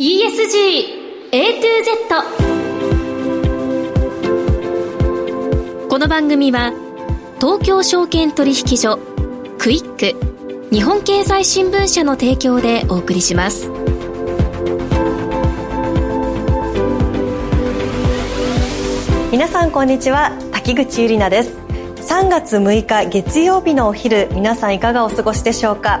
ESG A to Z この番組は東京証券取引所クイック日本経済新聞社の提供でお送りします。皆さんこんにちは。滝口ゆりなです。3月6日月曜日のお昼皆さんいかがお過ごしでしょうか？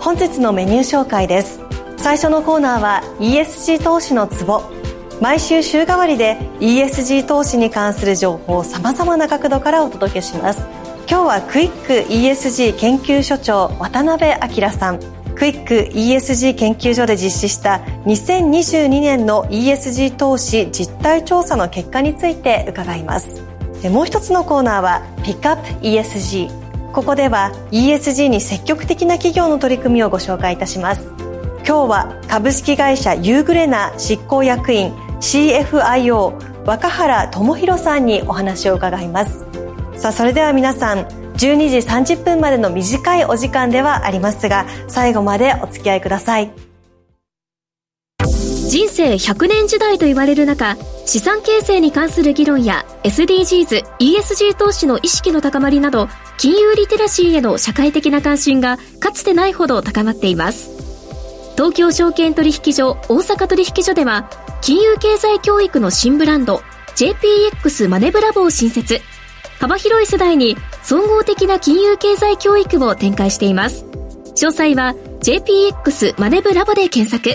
本日のメニュー紹介です。最初のコーナーは ESG 投資のツボ。毎週週替わりで ESG 投資に関する情報をさまざまな角度からお届けします。今日はクイック ESG 研究所長渡辺明さん。クイック ESG 研究所で実施した2022年の ESG 投資実態調査の結果について伺います。もう一つのコーナーはピックアップ ESG ここでは ESG に積極的な企業の取り組みをご紹介いたします。今日は株式会社ユーグレナ執行役員 CFIO 若原智弘さんにお話を伺います。さあそれでは皆さん12時30分までの短いお時間ではありますが最後までお付き合いください。人生100年時代と言われる中資産形成に関する議論や SDGs、ESG 投資の意識の高まりなど金融リテラシーへの社会的な関心がかつてないほど高まっています。東京証券取引所大阪取引所では金融経済教育の新ブランド JPX マネブラボを新設。幅広い世代に総合的な金融経済教育を展開しています。詳細は JPX マネブラボで検索。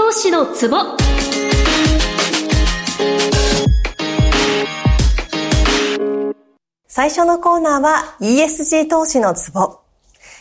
投資のツボ最初のコーナーは ESG 投資のツボ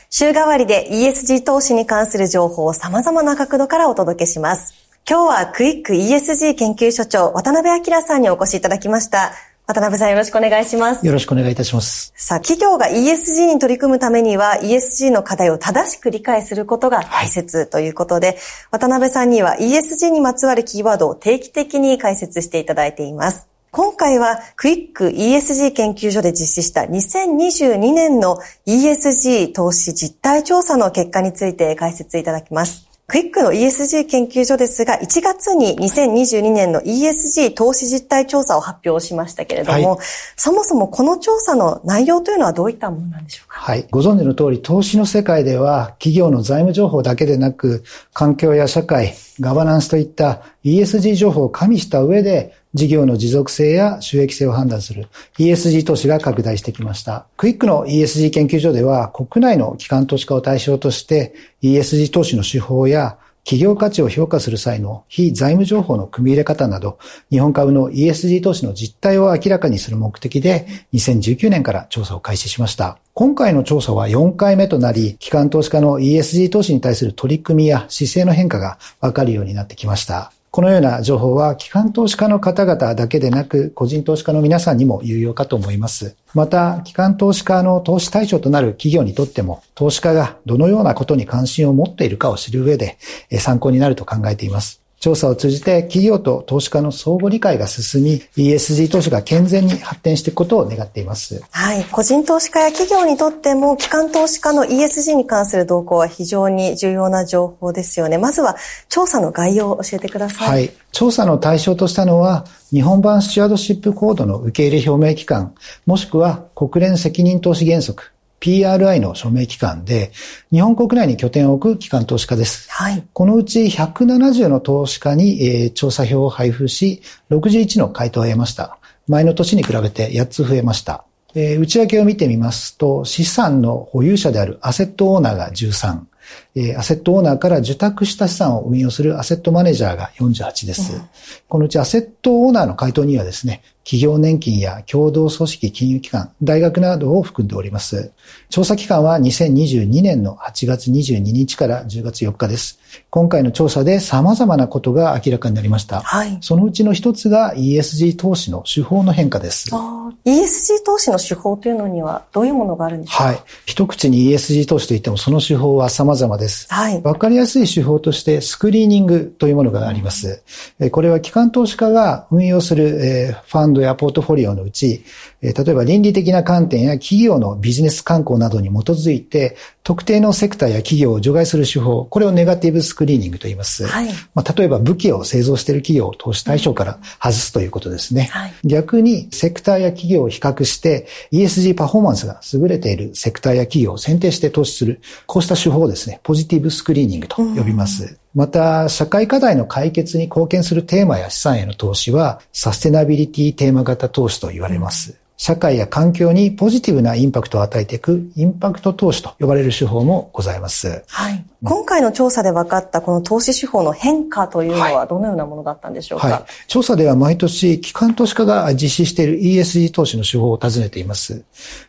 週替わりで ESG 投資に関する情報を様々な角度からお届けします。今日はクイック ESG 研究所長渡辺明さんにお越しいただきました。渡辺さんよろしくお願いします。よろしくお願いいたします。さあ、企業が ESG に取り組むためには ESG の課題を正しく理解することが大切ということで、はい、渡辺さんには ESG にまつわるキーワードを定期的に解説していただいています。今回はクイック ESG 研究所で実施した2022年の ESG 投資実態調査の結果について解説いただきます。クイックの ESG 研究所ですが、1月に2022年の ESG 投資実態調査を発表しましたけれども、はい、そもそもこの調査の内容というのはどういったものなんでしょうか？はい。ご存知の通り、投資の世界では、企業の財務情報だけでなく、環境や社会、ガバナンスといった ESG 情報を加味した上で、事業の持続性や収益性を判断する ESG 投資が拡大してきました。クイックの ESG 研究所では国内の機関投資家を対象として ESG 投資の手法や企業価値を評価する際の非財務情報の組み入れ方など、日本株の ESG 投資の実態を明らかにする目的で、2019年から調査を開始しました。今回の調査は4回目となり、機関投資家の ESG 投資に対する取り組みや姿勢の変化がわかるようになってきました。このような情報は機関投資家の方々だけでなく、個人投資家の皆さんにも有用かと思います。また、機関投資家の投資対象となる企業にとっても、投資家がどのようなことに関心を持っているかを知る上で、参考になると考えています。調査を通じて企業と投資家の相互理解が進み、ESG 投資が健全に発展していくことを願っています。はい。個人投資家や企業にとっても、機関投資家の ESG に関する動向は非常に重要な情報ですよね。まずは、調査の概要を教えてください。はい。調査の対象としたのは、日本版スチュワードシップコードの受け入れ表明機関、もしくは国連責任投資原則、PRI の署名機関で、日本国内に拠点を置く機関投資家です。はい、このうち170の投資家に、えー、調査票を配布し、61の回答を得ました。前の年に比べて8つ増えました。えー、内訳を見てみますと、資産の保有者であるアセットオーナーが13、えアセットオーナーから受託した資産を運用するアセットマネージャーが48です。うん、このうちアセットオーナーの回答にはですね、企業年金や共同組織金融機関、大学などを含んでおります。調査期間は2022年の8月22日から10月4日です。今回の調査で様々なことが明らかになりました。はい、そのうちの一つが ESG 投資の手法の変化です。ESG 投資の手法というのにはどういうものがあるんでしょうか？はい。一口に ESG 投資といってもその手法は様々です。はい。わかりやすい手法としてスクリーニングというものがあります。これは機関投資家が運用するファンドやポートフォリオのうち、例えば倫理的な観点や企業のビジネス観光などに基づいて、特定のセクターや企業を除外する手法、これをネガティブスクリーニングと言います。はい、まあ、例えば武器を製造している企業を投資対象から外すということですね。はい、逆にセクターや企業を比較して ESG パフォーマンスが優れているセクターや企業を選定して投資する、こうした手法をですね、ポジティブスクリーニングと呼びます。また、社会課題の解決に貢献するテーマや資産への投資は、サステナビリティテーマ型投資と言われます。社会や環境にポジティブなインパクトを与えていくインパクト投資と呼ばれる手法もございます。はい。今回の調査で分かったこの投資手法の変化というのはどのようなものだったんでしょうか、はいはい、調査では毎年機関投資家が実施している ESG 投資の手法を尋ねています。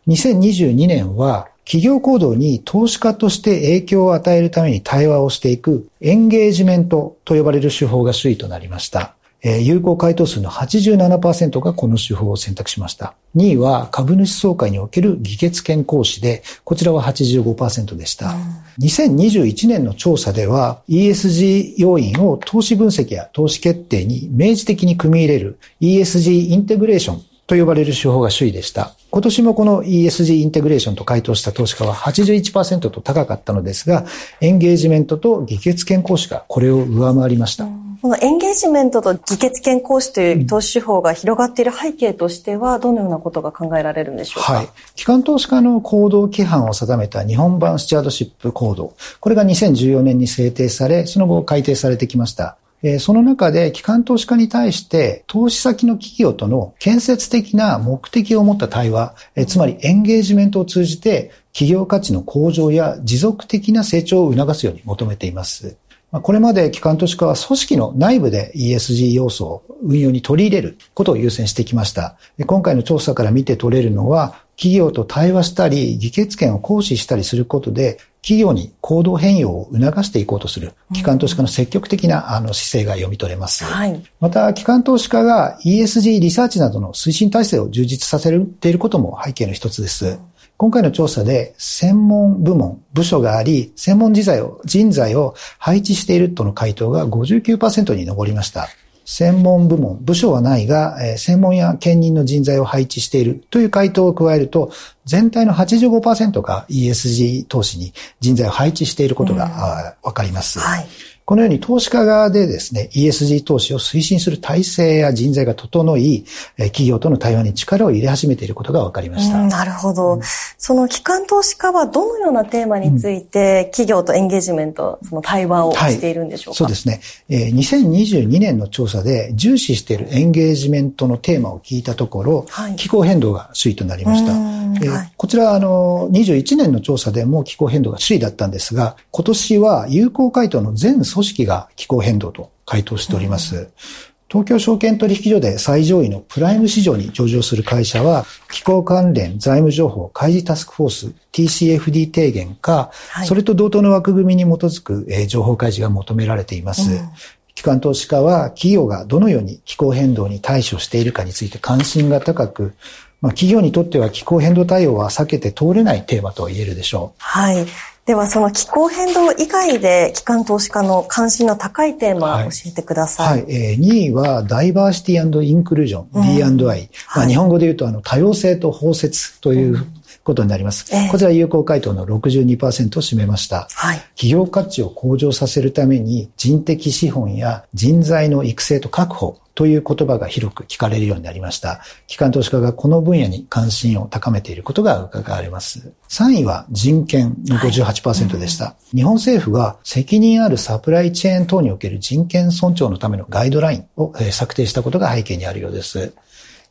2022年は企業行動に投資家として影響を与えるために対話をしていくエンゲージメントと呼ばれる手法が首位となりました。えー、有効回答数の87%がこの手法を選択しました。2位は株主総会における議決権行使で、こちらは85%でした。うん、2021年の調査では ESG 要因を投資分析や投資決定に明示的に組み入れる ESG インテグレーションと呼ばれる手法が首位でした。今年もこの ESG インテグレーションと回答した投資家は81%と高かったのですが、エンゲージメントと議決権行使がこれを上回りました。うんこのエンゲージメントと議決権行使という投資手法が広がっている背景としては、どのようなことが考えられるんでしょうか？はい。機関投資家の行動規範を定めた日本版スチュアードシップコード。これが2014年に制定され、その後改定されてきました。えその中で機関投資家に対して投資先の企業との建設的な目的を持った対話、えつまりエンゲージメントを通じて企業価値の向上や持続的な成長を促すように求めています。これまで機関投資家は組織の内部で ESG 要素を運用に取り入れることを優先してきました。今回の調査から見て取れるのは、企業と対話したり、議決権を行使したりすることで、企業に行動変容を促していこうとする、機関投資家の積極的なあの姿勢が読み取れます。はい、また、機関投資家が ESG リサーチなどの推進体制を充実させていることも背景の一つです。今回の調査で専門部門、部署があり、専門人材を、人材を配置しているとの回答が59%に上りました。専門部門、部署はないが、専門や兼任の人材を配置しているという回答を加えると、全体の85%が ESG 投資に人材を配置していることがわかります。はいこのように投資家側でですね、ESG 投資を推進する体制や人材が整い、企業との対話に力を入れ始めていることが分かりました。なるほど、うん、その機関投資家はどのようなテーマについて、企業とエンゲージメント、その対話をしているんでしょうか、はい、そうですね。2022年の調査で重視しているエンゲージメントのテーマを聞いたところ、はい、気候変動が首位となりました。えーはい、こちら、あの、21年の調査でも気候変動が首位だったんですが、今年は有効回答の全組織が気候変動と回答しております。うん、東京証券取引所で最上位のプライム市場に上場する会社は、気候関連財務情報開示タスクフォース TCFD 提言か、はい、それと同等の枠組みに基づく、えー、情報開示が求められています。うん機関投資家は企業がどのように気候変動に対処しているかについて関心が高く、まあ、企業にとっては気候変動対応は避けて通れないテーマと言えるでしょう。はい。では、その気候変動以外で、機関投資家の関心の高いテーマ、教えてください。はい。えー、2位は、ダイバーシティインクルージョン、D&I。まあ、日本語で言うと、あの、多様性と包摂ということになります。えー、こちら有効回答の62%を占めました。はい、企業価値を向上させるために人的資本や人材の育成と確保、という言葉が広く聞かれるようになりました。機関投資家がこの分野に関心を高めていることが伺われます。3位は人権の58%でした、はいうん。日本政府が責任あるサプライチェーン等における人権尊重のためのガイドラインを策定したことが背景にあるようです。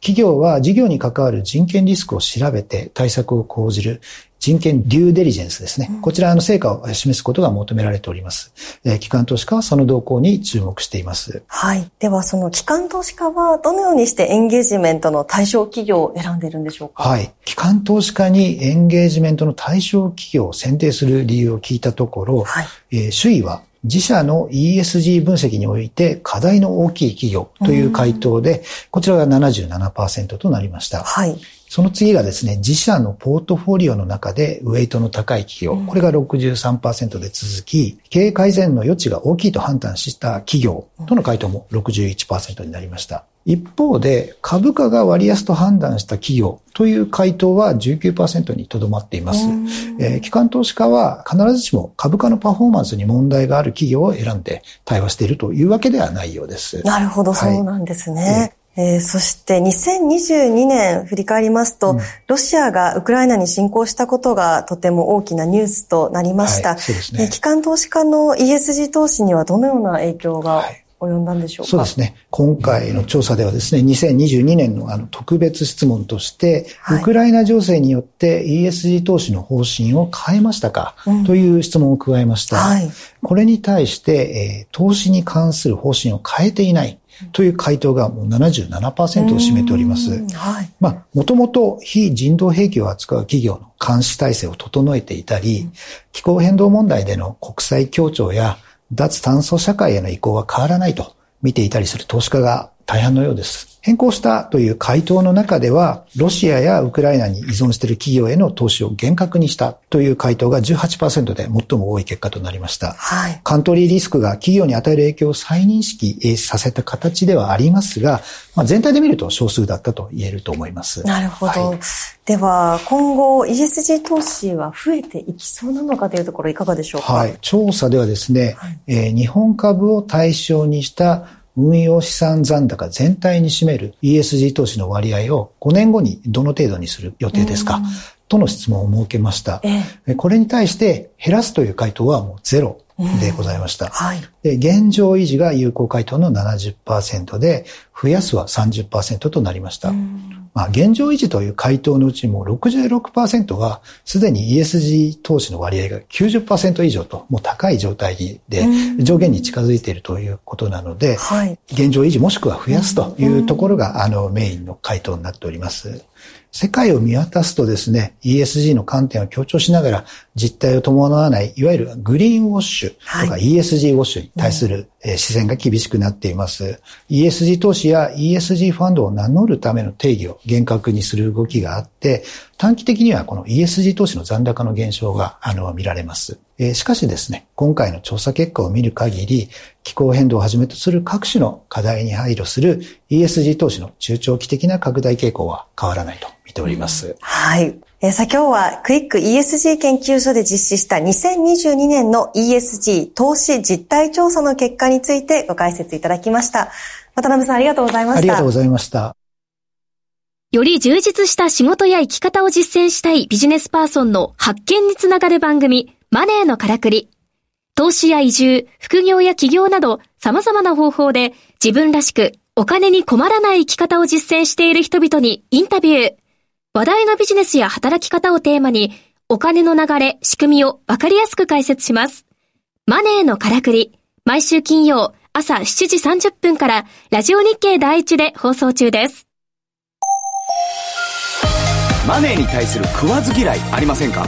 企業は事業に関わる人権リスクを調べて対策を講じる人権デューデリジェンスですね。こちらの成果を示すことが求められております。えー、機関投資家はその動向に注目しています。はい。ではその機関投資家はどのようにしてエンゲージメントの対象企業を選んでいるんでしょうか？はい。機関投資家にエンゲージメントの対象企業を選定する理由を聞いたところ、はい、えー、首位は自社の ESG 分析において課題の大きい企業という回答で、こちらが77%となりました。はい。その次がですね、自社のポートフォリオの中でウェイトの高い企業、これが63%で続き、経営改善の余地が大きいと判断した企業との回答も61%になりました。一方で、株価が割安と判断した企業という回答は19%にとどまっています。えー、機関投資家は必ずしも株価のパフォーマンスに問題がある企業を選んで対話しているというわけではないようです。なるほど、そうなんですね。えー、そして2022年振り返りますと、うん、ロシアがウクライナに侵攻したことがとても大きなニュースとなりました。はい、そうですね。機関投資家の ESG 投資にはどのような影響が及んだんでしょうか、そうですね。今回の調査ではですね、2022年のあの特別質問として、はい、ウクライナ情勢によって ESG 投資の方針を変えましたか、うん、という質問を加えました。はい、これに対して、えー、投資に関する方針を変えていない。という回答がもう77%を占めております。はい。まあ、もともと非人道兵器を扱う企業の監視体制を整えていたり、気候変動問題での国際協調や脱炭素社会への移行は変わらないと見ていたりする投資家が大半のようです。変更したという回答の中では、ロシアやウクライナに依存している企業への投資を厳格にしたという回答が18%で最も多い結果となりました。はい、カントリーリスクが企業に与える影響を再認識させた形ではありますが、まあ、全体で見ると少数だったと言えると思います。なるほど。はい、では、今後 ESG 投資は増えていきそうなのかというところいかがでしょうか？はい。調査ではですね、はい、えー、日本株を対象にした運用資産残高全体に占める ESG 投資の割合を5年後にどの程度にする予定ですか？との質問を設けました。えこれに対して減らすという回答はもうゼロでございました。はい、で現状維持が有効回答の70%で、増やすは30%となりました。まあ、現状維持という回答のうちも66%はすでに ESG 投資の割合が90%以上ともう高い状態で上限に近づいているということなので、はい、現状維持もしくは増やすというところがあのメインの回答になっております。世界を見渡すとですね、ESG の観点を強調しながら実態を伴わない、いわゆるグリーンウォッシュとか ESG ウォッシュに対する視線が厳しくなっています。ESG 投資や ESG ファンドを名乗るための定義を厳格にする動きがあって、短期的にはこの ESG 投資の残高の減少があの見られます。えしかしですね、今回の調査結果を見る限り、気候変動をはじめとする各種の課題に配慮する ESG 投資の中長期的な拡大傾向は変わらないと見ております。はい。えー、さあ今日はクイック ESG 研究所で実施した2022年の ESG 投資実態調査の結果についてご解説いただきました。渡辺さんありがとうございました。ありがとうございました。より充実した仕事や生き方を実践したいビジネスパーソンの発見につながる番組、マネーのからくり。投資や移住、副業や起業など様々な方法で自分らしくお金に困らない生き方を実践している人々にインタビュー。話題のビジネスや働き方をテーマに、お金の流れ、仕組みをわかりやすく解説します。マネーのからくり、毎週金曜朝7時30分からラジオ日経第一で放送中です。マネーに対する食わず嫌いありませんか？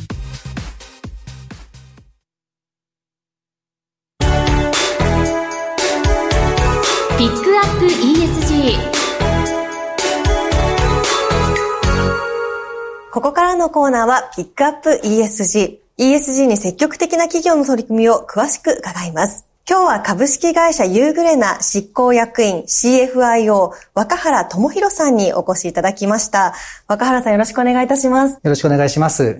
からのコーナーはピックアップ ESG。ESG に積極的な企業の取り組みを詳しく伺います。今日は株式会社ユーグレナ執行役員 CFIO 若原智博さんにお越しいただきました。若原さんよろしくお願いいたします。よろしくお願いします。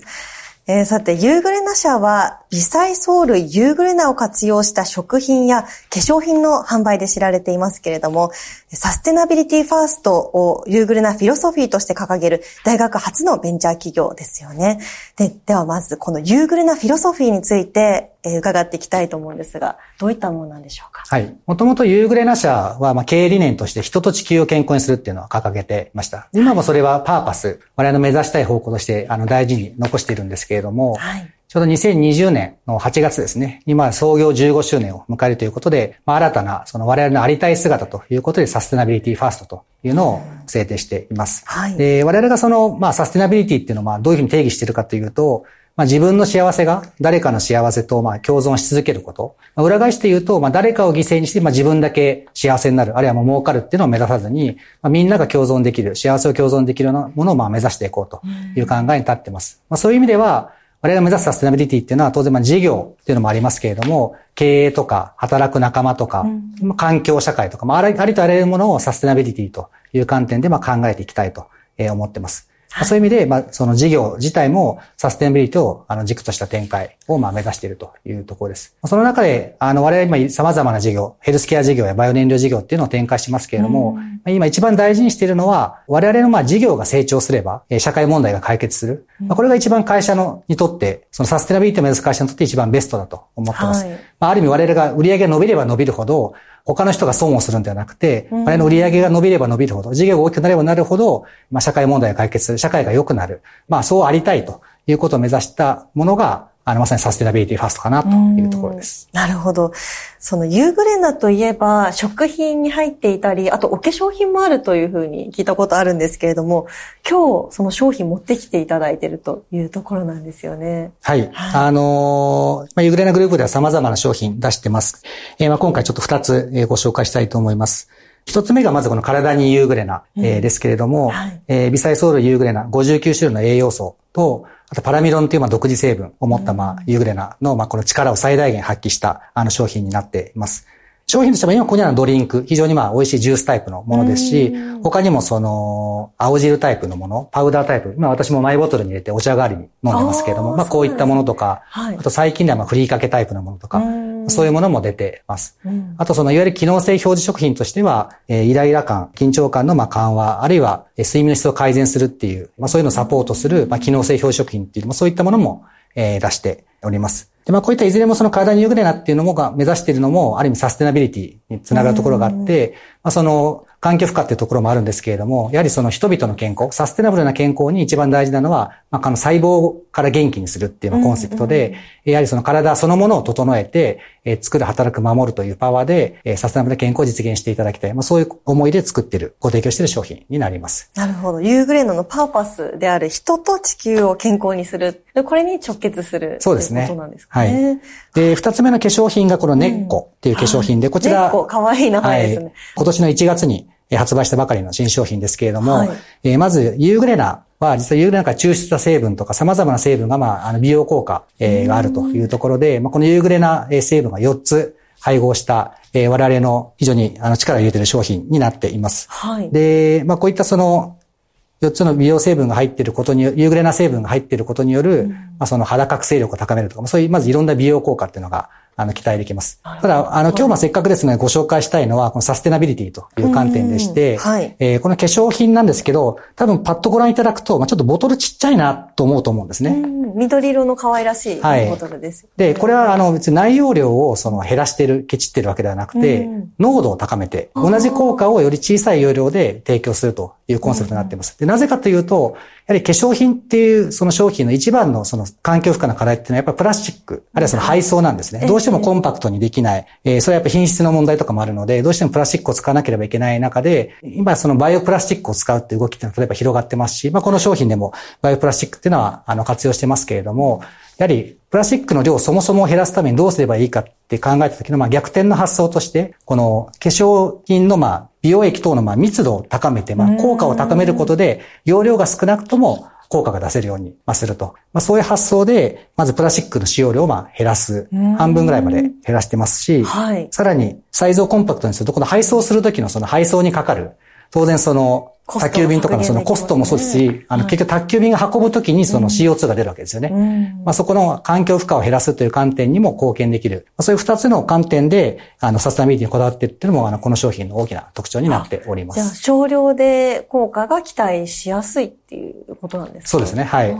えー、さて、ユーグレナ社は、微細藻類ユーグレナを活用した食品や化粧品の販売で知られていますけれども、サステナビリティファーストをユーグレナフィロソフィーとして掲げる大学発のベンチャー企業ですよね。で、ではまず、このユーグレナフィロソフィーについて、伺っていきたいと思うんですが、どういったものなんでしょうか？はい。もともとユーグレナ社は、まあ、経営理念として人と地球を健康にするっていうのを掲げていました。今もそれはパーパス、我々の目指したい方向として、あの、大事に残しているんですけれども、はい。ちょうど2020年の8月ですね、今創業15周年を迎えるということで、まあ、新たなその我々のありたい姿ということでサステナビリティファーストというのを制定しています。はい、で我々がその、まあ、サステナビリティっていうのをまあどういうふうに定義しているかというと、まあ、自分の幸せが誰かの幸せとまあ共存し続けること。まあ、裏返して言うと、まあ、誰かを犠牲にしてまあ自分だけ幸せになる、あるいはもう儲かるっていうのを目指さずに、まあ、みんなが共存できる、幸せを共存できるようなものをまあ目指していこうという考えに立っています。まあ、そういう意味では、我々が目指すサステナビリティっていうのは当然まあ事業っていうのもありますけれども、経営とか働く仲間とか、うん、環境社会とか、まあ、ありとあらゆるものをサステナビリティという観点でまあ考えていきたいと思っています。はい、そういう意味で、まあ、その事業自体もサステナビリティをあの軸とした展開をまあ目指しているというところです。その中で、あの、我々今様々な事業、ヘルスケア事業やバイオ燃料事業っていうのを展開してますけれども、うん、今一番大事にしているのは、我々のまあ事業が成長すれば、社会問題が解決する。まあ、これが一番会社のにとって、そのサステナビリティを目指す会社にとって一番ベストだと思ってます。はい、まあ、ある意味我々が売上が伸びれば伸びるほど、他の人が損をするんではなくて、我々の売り上げが伸びれば伸びるほど、事業が大きくなればなるほど、まあ、社会問題が解決する、社会が良くなる。まあ、そうありたいということを目指したものが、あの、まさにサステナビリティファーストかなというところです。なるほど。そのユーグレナといえば、食品に入っていたり、あとお化粧品もあるというふうに聞いたことあるんですけれども、今日その商品持ってきていただいているというところなんですよね。はい。はい、あのー、まあ、ユーグレナグループでは様々な商品出してます。えー、まあ今回ちょっと二つ、えー、ご紹介したいと思います。一つ目がまずこの体にユーグレナ、えー、ですけれども、はい、えー、微細ソウルユーグレナ59種類の栄養素と、あとパラミドンという独自成分を持ったまあユーグレナのまあこの力を最大限発揮したあの商品になっています。商品としては今ここにあるドリンク、非常にまあ美味しいジュースタイプのものですし、他にもその青汁タイプのもの、パウダータイプ、今私もマイボトルに入れてお茶代わりに飲んでますけれども、まあこういったものとか、あと最近ではまあフリーかけタイプのものとか、そういうものも出てます。あとそのいわゆる機能性表示食品としては、えー、イライラ感、緊張感のまあ緩和、あるいは睡眠の質を改善するっていう、まあそういうのをサポートする、まあ機能性表示食品っていう、まあそういったものも、えー、出しております。で、まあこういったいずれもその体に優れなっていうのもが目指しているのも、ある意味サステナビリティにつながるところがあって、まあその環境負荷っていうところもあるんですけれども、やはりその人々の健康、サステナブルな健康に一番大事なのは、まあ、この細胞から元気にするっていうコンセプトで、やはりその体そのものを整えて、えー、作る、働く、守るというパワーで、えー、サステナブルな健康を実現していただきたい。まあ、そういう思いで作っている、ご提供している商品になります。なるほど。ユーグレーノのパーパスである人と地球を健康にする。これに直結する。そうですね。ことなんですかね。はい。で、二つ目の化粧品がこのネッコっていう化粧品で、こちら。ネッコ、かわいい名前ですね、はい。今年の1月に発売したばかりの新商品ですけれども、はい、えー、まず、ユーグレナは、実はユーグレナから抽出した成分とか様々な成分が、まあ、あの美容効果、えー、があるというところで、まあ、このユーグレナ成分が4つ配合した、えー、我々の非常にあの力を入れている商品になっています。はい、で、まあ、こういったその、4つの美容成分が入っていることによる、ユーグレナ成分が入っていることによる、うん、まあ、その肌覚醒力を高めるとか、そういう、まずいろんな美容効果っていうのがあの、期待できます。ただ、あの、今日もせっかくですね、ご紹介したいのは、このサステナビリティという観点でして、はい、えー、この化粧品なんですけど、多分パッとご覧いただくと、まあ、ちょっとボトルちっちゃいなと思うと思うんですね。緑色の可愛らしいボトルです。はい、で、これは、あの、別に内容量をその減らしてる、ケチってるわけではなくて、濃度を高めて、同じ効果をより小さい容量で提供するというコンセプトになっています。で、なぜかというと、やはり化粧品っていうその商品の一番のその環境負荷の課題っていうのはやっぱりプラスチック、あるいはその配送なんですね。どうしてもコンパクトにできない。えー、それはやっぱ品質の問題とかもあるので、どうしてもプラスチックを使わなければいけない中で、今そのバイオプラスチックを使うっていう動きっていうのは例えば広がってますし、まあこの商品でもバイオプラスチックっていうのはあの活用してますけれども、やはりプラスチックの量をそもそも減らすためにどうすればいいかって考えた時の、まあ、逆転の発想として、この化粧品の、まあ、美容液等の、まあ、密度を高めて、まあ、効果を高めることで、容量が少なくとも、効果が出せるようにすると。まあ、そういう発想で、まずプラスチックの使用量をまあ減らす。半分ぐらいまで減らしてますし、はい、さらにサイズをコンパクトにすると、この配送するときのその配送にかかる、当然その宅急便とかのそのコストもそうですし、あの、結局宅急便が運ぶときにその CO2 が出るわけですよね。まあ、そこの環境負荷を減らすという観点にも貢献できる。そういう二つの観点で、あの、サステナビリティにこだわっているっていうのも、あの、この商品の大きな特徴になっております。じゃあ、少量で効果が期待しやすいっていうことなんですか？そうですね。はい。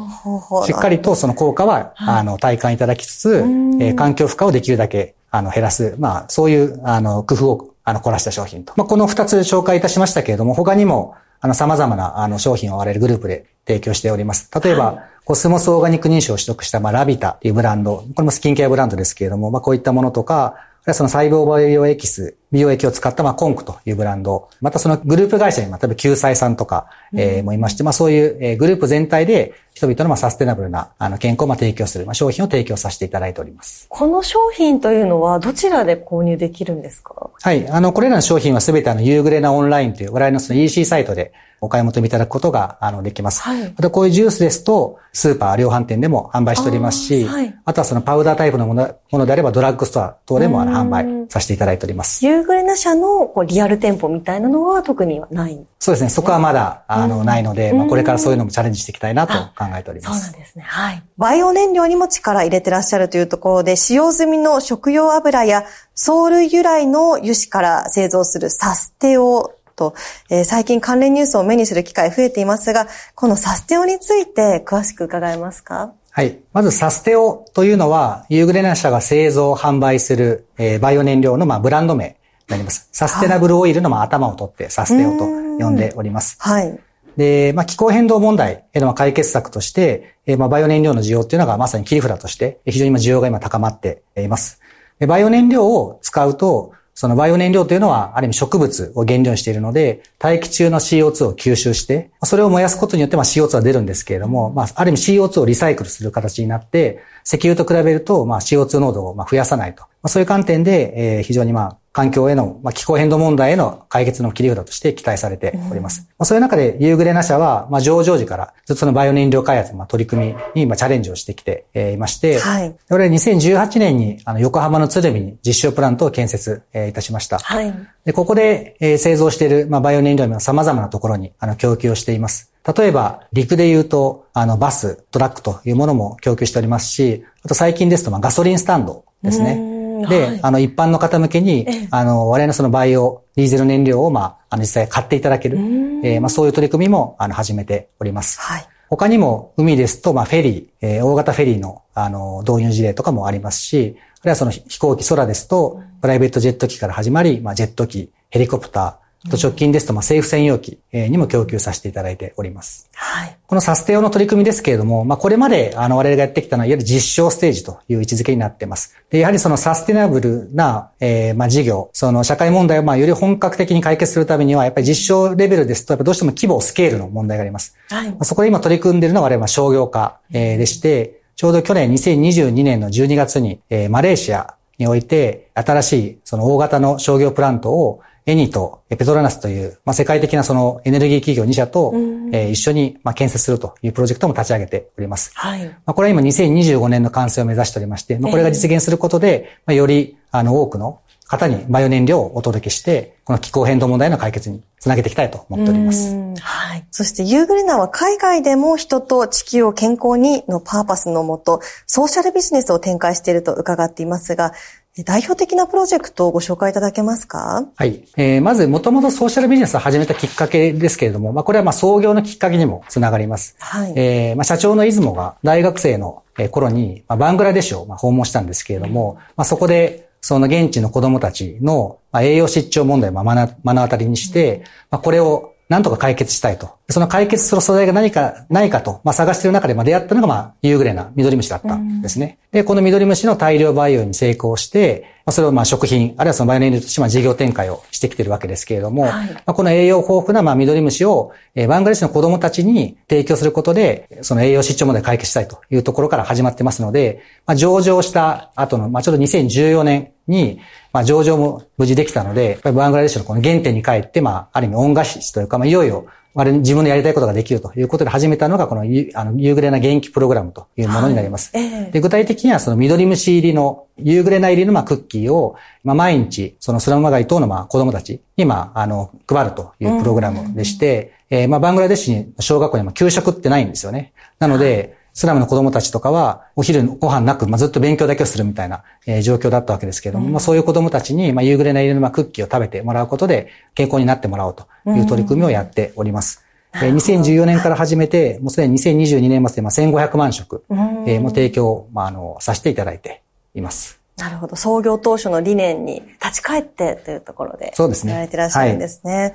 しっかりとその効果は、あの、体感いただきつつ、え環境負荷をできるだけ、あの、減らす。まあ、そういう、あの、工夫を、あの、凝らした商品と。まあ、この二つ紹介いたしましたけれども、他にも、あの、様々な、あの、商品を我々グループで提供しております。例えば、はい、コスモスオーガニック認証を取得した、まあ、ラビタっていうブランド。これもスキンケアブランドですけれども、まあ、こういったものとか、その細胞バイオエキス、美容液を使った、まあ、コンクというブランド。またそのグループ会社に、まあ、例えば救済さんとか、えー、もいまして、まあ、そういう、えー、グループ全体で人々の、まあ、サステナブルな、あの、健康を、まあ、提供する、まあ、商品を提供させていただいております。この商品というのは、どちらで購入できるんですか？はい。あの、これらの商品はすべてあの、ユーグレナオンラインという、我々のその EC サイトでお買い求めいただくことが、あの、できます。はい。またこういうジュースですと、スーパー、量販店でも販売しておりますし、はい。あとはそのパウダータイプのものものであれば、ドラッグストア等でもあの販売させていただいております。ユーグレナ社のこうリアル店舗みたいなのは特にはない、ね、そうですね。そこはまだ、あの、ないので、まあ、これからそういうのもチャレンジしていきたいなと考えております。そうなんですね。はい。バイオ燃料にも力入れてらっしゃるというところで、使用済みの食用油や藻類由来の油脂から製造するサステオと、えー、最近関連ニュースを目にする機会増えていますが、このサステオについて詳しく伺えますか？はい。まずサステオというのは、ユーグレナ社が製造、販売する、えー、バイオ燃料の、まあ、ブランド名になります。サステナブルオイルの、まあ、頭を取ってサステオと呼んでおります。はい。で、まあ、気候変動問題への解決策として、えー、まあ、バイオ燃料の需要っていうのがまさに切り札として、非常に今需要が今高まっています。バイオ燃料を使うと、そのバイオ燃料というのは、ある意味植物を原料にしているので、大気中の CO2 を吸収して、それを燃やすことによって、まあ CO2 は出るんですけれども、まあ、ある意味 CO2 をリサイクルする形になって、石油と比べると、まあ CO2 濃度をまあ増やさないと。まあ、そういう観点で、えー、非常にまあ、環境への、まあ、気候変動問題への解決の切り札として期待されております。うん、まあ、そういう中で、ユーグレナ社は、まあ、上場時からずっとそのバイオ燃料開発のまあ取り組みにまあチャレンジをしてきていまして、はい。これ2018年にあの横浜の鶴見に実証プラントを建設いたしました。はい。で、ここで製造しているまあバイオ燃料の様々なところにあの供給をしています。例えば、陸で言うと、あの、バス、トラックというものも供給しておりますし、あと最近ですと、まあ、ガソリンスタンドですね。で、はい、あの、一般の方向けに、あの、我々のそのバイオ、ディーゼル燃料を、まあ、あの、実際買っていただける、えー、まあ、そういう取り組みも、あの、始めております。はい。他にも、海ですと、まあ、フェリー、えー、大型フェリーの、あの、導入事例とかもありますし、あるいはその飛行機、空ですと、プライベートジェット機から始まり、まあ、ジェット機、ヘリコプター、と直近ですと、まあ、政府専用機にも供給させていただいております。はい。このサステオの取り組みですけれども、まあ、これまで、あの、我々がやってきたのは、いわゆる実証ステージという位置づけになっています。で、やはりそのサステナブルな、えー、まあ、事業、その社会問題を、まあ、より本格的に解決するためには、やっぱり実証レベルですと、やっぱどうしても規模、スケールの問題があります。はい。そこで今取り組んでいるのは、我々は商業化、えー、でして、ちょうど去年2022年の12月に、えー、マレーシアにおいて、新しい、その大型の商業プラントを、エニとペトロナスという、まあ、世界的なそのエネルギー企業2社と、えー、一緒に、まあ、建設するというプロジェクトも立ち上げております。はい。まあ、これは今2025年の完成を目指しておりまして、まあ、これが実現することで、まあ、より、あの、多くの方にバイオ燃料をお届けして、この気候変動問題の解決につなげていきたいと思っております。はい。そしてユーグリナは海外でも人と地球を健康にのパーパスのもと、ソーシャルビジネスを展開していると伺っていますが、代表的なプロジェクトをご紹介いただけますか？はい。えー、まず、もともとソーシャルビジネスを始めたきっかけですけれども、まあ、これはまあ創業のきっかけにもつながります。はい。えー、まあ、社長の出雲が大学生の頃に、まあ、バングラデシュをまあ訪問したんですけれども、まあ、そこで、その現地の子供たちの栄養失調問題を目の当たりにして、まあ、これをなんとか解決したいと。その解決する素材が何かないかと、まあ、探している中で、まあ、出会ったのが、まあ、夕暮れな緑虫だったんですね。で、この緑虫の大量培養に成功して、まあ、それをまあ食品、あるいはそのバイオネルとしてまあ事業展開をしてきているわけですけれども、はい、まあ、この栄養豊富なまあ緑虫を、えー、バングラデシュの子供たちに提供することで、その栄養失調まで解決したいというところから始まってますので、まあ、上場した後の、まあ、ちょうど2014年に、まあ、上場も無事できたので、やっぱりバングラデシュのこの原点に帰って、まあ、ある意味恩返しというか、まあ、いよいよあれ自分のやりたいことができるということで始めたのが、このあの夕暮れな元気プログラムというものになります。はいえー、で具体的には、その緑虫入りの、夕暮れな入りのまあクッキーを、まあ、毎日、そのスラム街等のまあ子供たちにまあ、あの、配るというプログラムでして、えー、まあ、バングラデシュに小学校には給食ってないんですよね。なので、はいスラムの子供たちとかは、お昼ご飯なく、まあ、ずっと勉強だけをするみたいな、えー、状況だったわけですけれども、うん、まあ、そういう子供たちに、まあ、夕暮れのまあクッキーを食べてもらうことで、健康になってもらおうという取り組みをやっております。2014年から始めて、もうすでに2022年末で1500万食も提供、まあ、あの、させていただいています。なるほど。創業当初の理念に立ち返ってというところで。そうですね。やられてらっしゃるんですね。はい。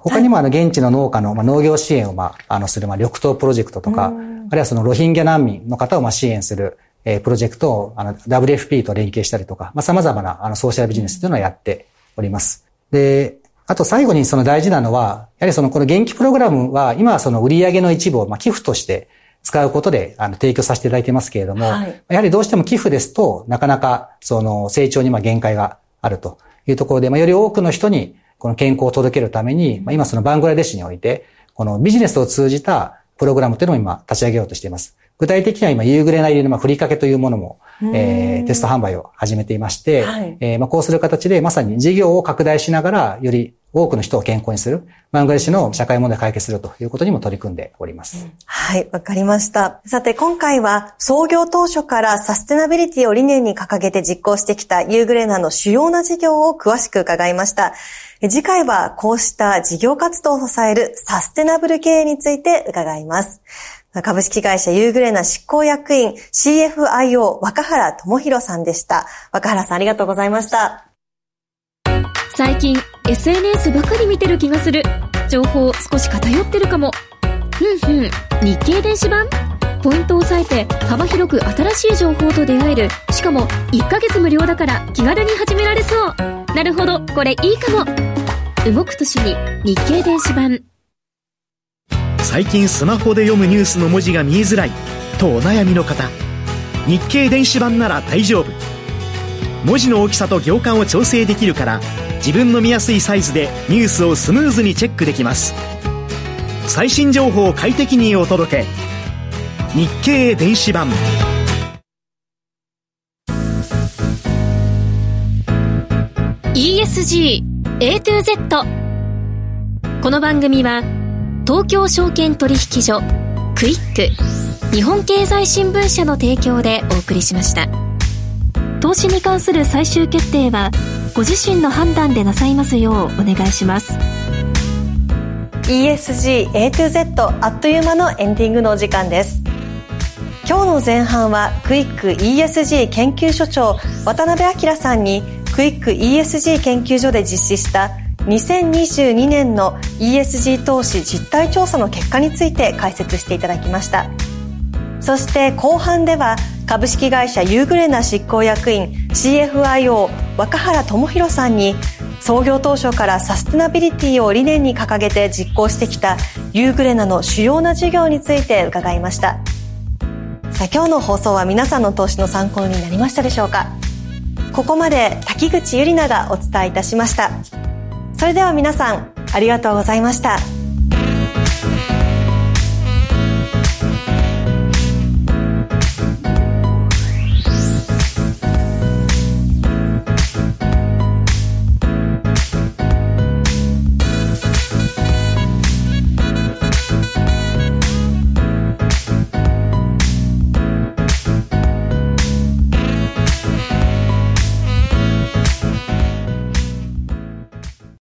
他にもあの、現地の農家の、まあ、農業支援を、まあ、あの、する、まあ、緑東プロジェクトとか、あるいはそのロヒンギャ難民の方を、まあ、支援する、えー、プロジェクトを、あの、WFP と連携したりとか、まあ、様々な、あの、ソーシャルビジネスというのをやっております。で、あと最後にその大事なのは、やはりそのこの元気プログラムは、今はその売上の一部をまあ寄付として使うことであの提供させていただいてますけれども、はい、やはりどうしても寄付ですと、なかなかその成長にまあ限界があるというところで、まあ、より多くの人にこの健康を届けるために、まあ、今そのバングラデシュにおいて、このビジネスを通じたプログラムというのを今立ち上げようとしています。具体的には今、夕暮れな入りのまあふりかけというものも、えー、テスト販売を始めていまして、はい、えー、まあこうする形でまさに事業を拡大しながら、より多くの人を健康にする、バングラデシュの社会問題を解決するということにも取り組んでおります。はい、わかりました。さて、今回は創業当初からサステナビリティを理念に掲げて実行してきたユーグレナの主要な事業を詳しく伺いました。次回はこうした事業活動を支えるサステナブル経営について伺います。株式会社ユーグレナ執行役員 CFIO 若原智弘さんでした。若原さんありがとうございました。最近 SNS ばかり見てる気がする。情報少し偏ってるかも。ふんふん。日経電子版？ポイントを押さえて幅広く新しい情報と出会える。しかも1ヶ月無料だから気軽に始められそう。なるほど。これいいかも。動く年に日経電子版。最近スマホで読むニュースの文字が見えづらい。とお悩みの方。日経電子版なら大丈夫。文字の大きさと行間を調整できるから自分の見やすいサイズでニュースをスムーズにチェックできます。最新情報を快適にお届け。日経電子版。ESG A to Z この番組は東京証券取引所クイック日本経済新聞社の提供でお送りしました。投資に関する最終決定はご自身の判断でなさいますようお願いします。ESG A to Z あっという間のエンディングのお時間です。今日の前半はクイック ESG 研究所長渡辺明さんにクイック ESG 研究所で実施した2022年の ESG 投資実態調査の結果について解説していただきました。そして後半では株式会社ユーグレナ執行役員 CFIO 若原智弘さんに創業当初からサステナビリティを理念に掲げて実行してきたユーグレナの主要な事業について伺いました。さあ今日の放送は皆さんの投資の参考になりましたでしょうか？ここまで滝口ゆりながお伝えいたしました。それでは皆さんありがとうございました。